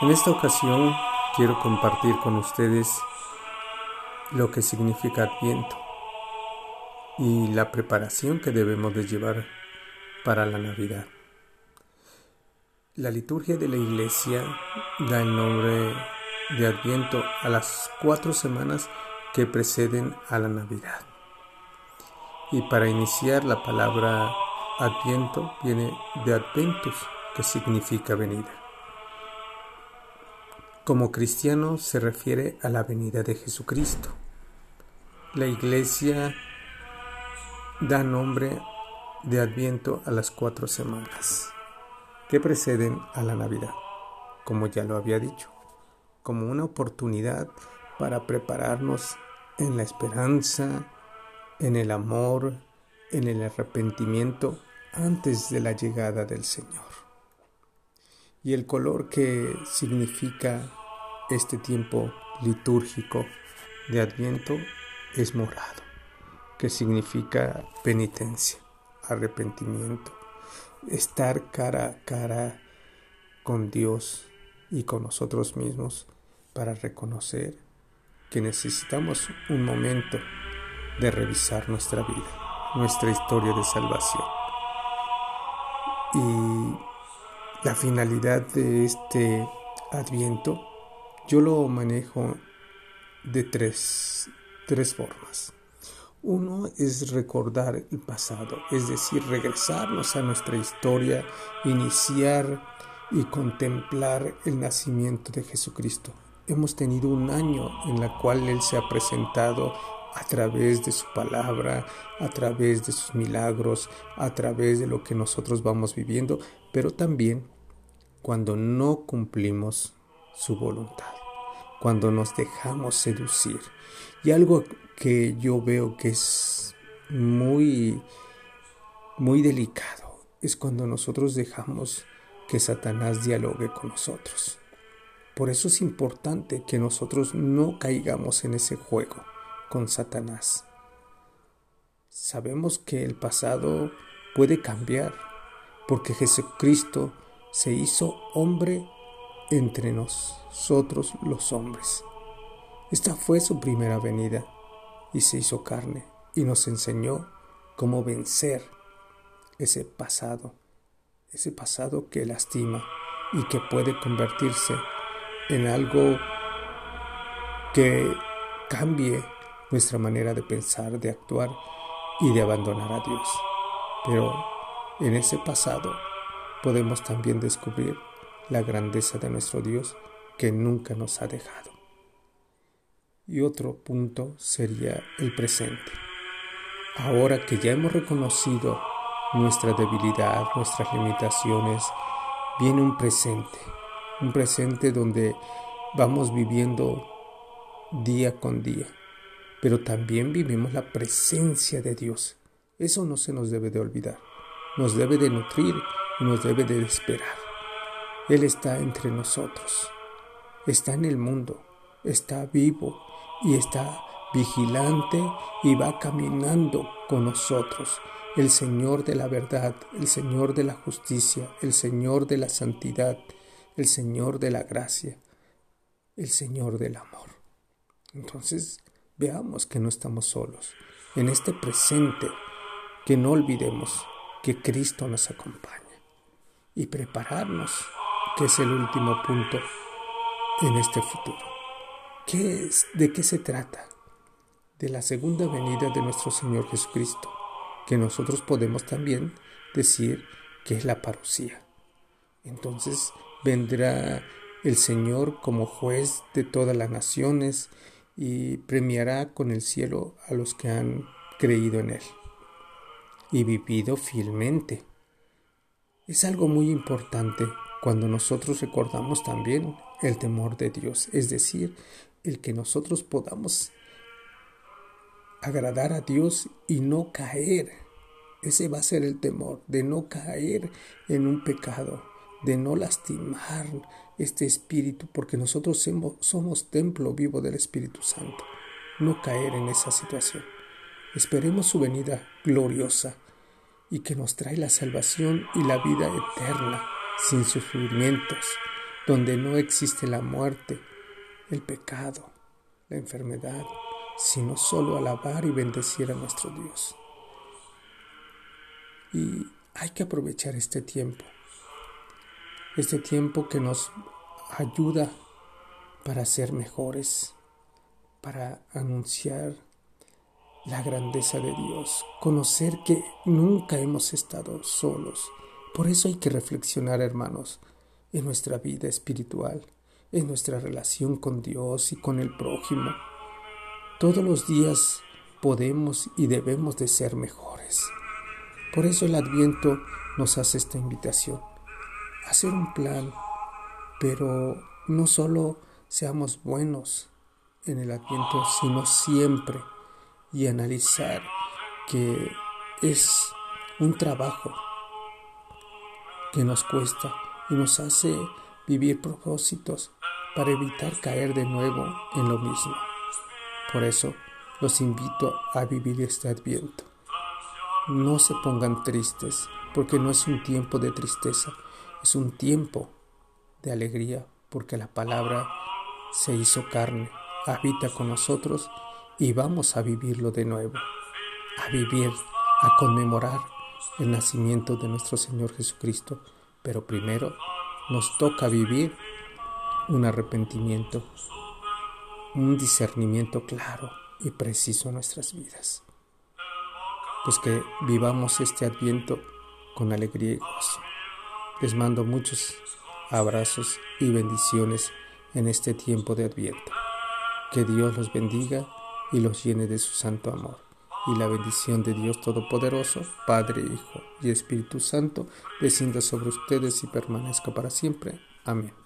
En esta ocasión quiero compartir con ustedes lo que significa Adviento y la preparación que debemos de llevar para la Navidad. La liturgia de la Iglesia da el nombre de Adviento a las cuatro semanas que preceden a la Navidad. Y para iniciar la palabra Adviento viene de Adventus, que significa venida. Como cristiano se refiere a la venida de Jesucristo. La iglesia da nombre de Adviento a las cuatro semanas que preceden a la Navidad, como ya lo había dicho, como una oportunidad para prepararnos en la esperanza, en el amor, en el arrepentimiento antes de la llegada del Señor. Y el color que significa este tiempo litúrgico de Adviento es morado, que significa penitencia, arrepentimiento, estar cara a cara con Dios y con nosotros mismos para reconocer que necesitamos un momento de revisar nuestra vida, nuestra historia de salvación. Y la finalidad de este adviento yo lo manejo de tres, tres formas. Uno es recordar el pasado, es decir, regresarnos a nuestra historia, iniciar y contemplar el nacimiento de Jesucristo. Hemos tenido un año en la cual Él se ha presentado a través de su palabra, a través de sus milagros, a través de lo que nosotros vamos viviendo, pero también cuando no cumplimos su voluntad, cuando nos dejamos seducir. Y algo que yo veo que es muy, muy delicado es cuando nosotros dejamos que Satanás dialogue con nosotros. Por eso es importante que nosotros no caigamos en ese juego con Satanás. Sabemos que el pasado puede cambiar porque Jesucristo se hizo hombre entre nosotros los hombres. Esta fue su primera venida y se hizo carne y nos enseñó cómo vencer ese pasado, ese pasado que lastima y que puede convertirse en algo que cambie nuestra manera de pensar, de actuar y de abandonar a Dios. Pero en ese pasado podemos también descubrir la grandeza de nuestro Dios que nunca nos ha dejado. Y otro punto sería el presente. Ahora que ya hemos reconocido nuestra debilidad, nuestras limitaciones, viene un presente, un presente donde vamos viviendo día con día, pero también vivimos la presencia de Dios. Eso no se nos debe de olvidar, nos debe de nutrir y nos debe de esperar. Él está entre nosotros, está en el mundo, está vivo y está vigilante y va caminando con nosotros. El Señor de la verdad, el Señor de la justicia, el Señor de la santidad, el Señor de la gracia, el Señor del amor. Entonces, veamos que no estamos solos. En este presente, que no olvidemos que Cristo nos acompaña y prepararnos que es el último punto en este futuro. ¿Qué es? ¿De qué se trata? De la segunda venida de nuestro Señor Jesucristo, que nosotros podemos también decir que es la parucía. Entonces vendrá el Señor como juez de todas las naciones y premiará con el cielo a los que han creído en Él y vivido fielmente. Es algo muy importante cuando nosotros recordamos también el temor de Dios, es decir, el que nosotros podamos agradar a Dios y no caer. Ese va a ser el temor, de no caer en un pecado, de no lastimar este espíritu, porque nosotros somos templo vivo del Espíritu Santo. No caer en esa situación. Esperemos su venida gloriosa y que nos trae la salvación y la vida eterna sin sufrimientos, donde no existe la muerte, el pecado, la enfermedad, sino solo alabar y bendecir a nuestro Dios. Y hay que aprovechar este tiempo, este tiempo que nos ayuda para ser mejores, para anunciar la grandeza de Dios, conocer que nunca hemos estado solos. Por eso hay que reflexionar, hermanos, en nuestra vida espiritual, en nuestra relación con Dios y con el prójimo. Todos los días podemos y debemos de ser mejores. Por eso el Adviento nos hace esta invitación, hacer un plan, pero no solo seamos buenos en el Adviento, sino siempre y analizar que es un trabajo que nos cuesta y nos hace vivir propósitos para evitar caer de nuevo en lo mismo. Por eso los invito a vivir este adviento. No se pongan tristes, porque no es un tiempo de tristeza, es un tiempo de alegría, porque la palabra se hizo carne, habita con nosotros y vamos a vivirlo de nuevo, a vivir, a conmemorar el nacimiento de nuestro Señor Jesucristo pero primero nos toca vivir un arrepentimiento, un discernimiento claro y preciso en nuestras vidas. Pues que vivamos este adviento con alegría y gozo. Les mando muchos abrazos y bendiciones en este tiempo de adviento. Que Dios los bendiga y los llene de su santo amor y la bendición de Dios Todopoderoso, Padre, Hijo y Espíritu Santo, descienda sobre ustedes y permanezca para siempre. Amén.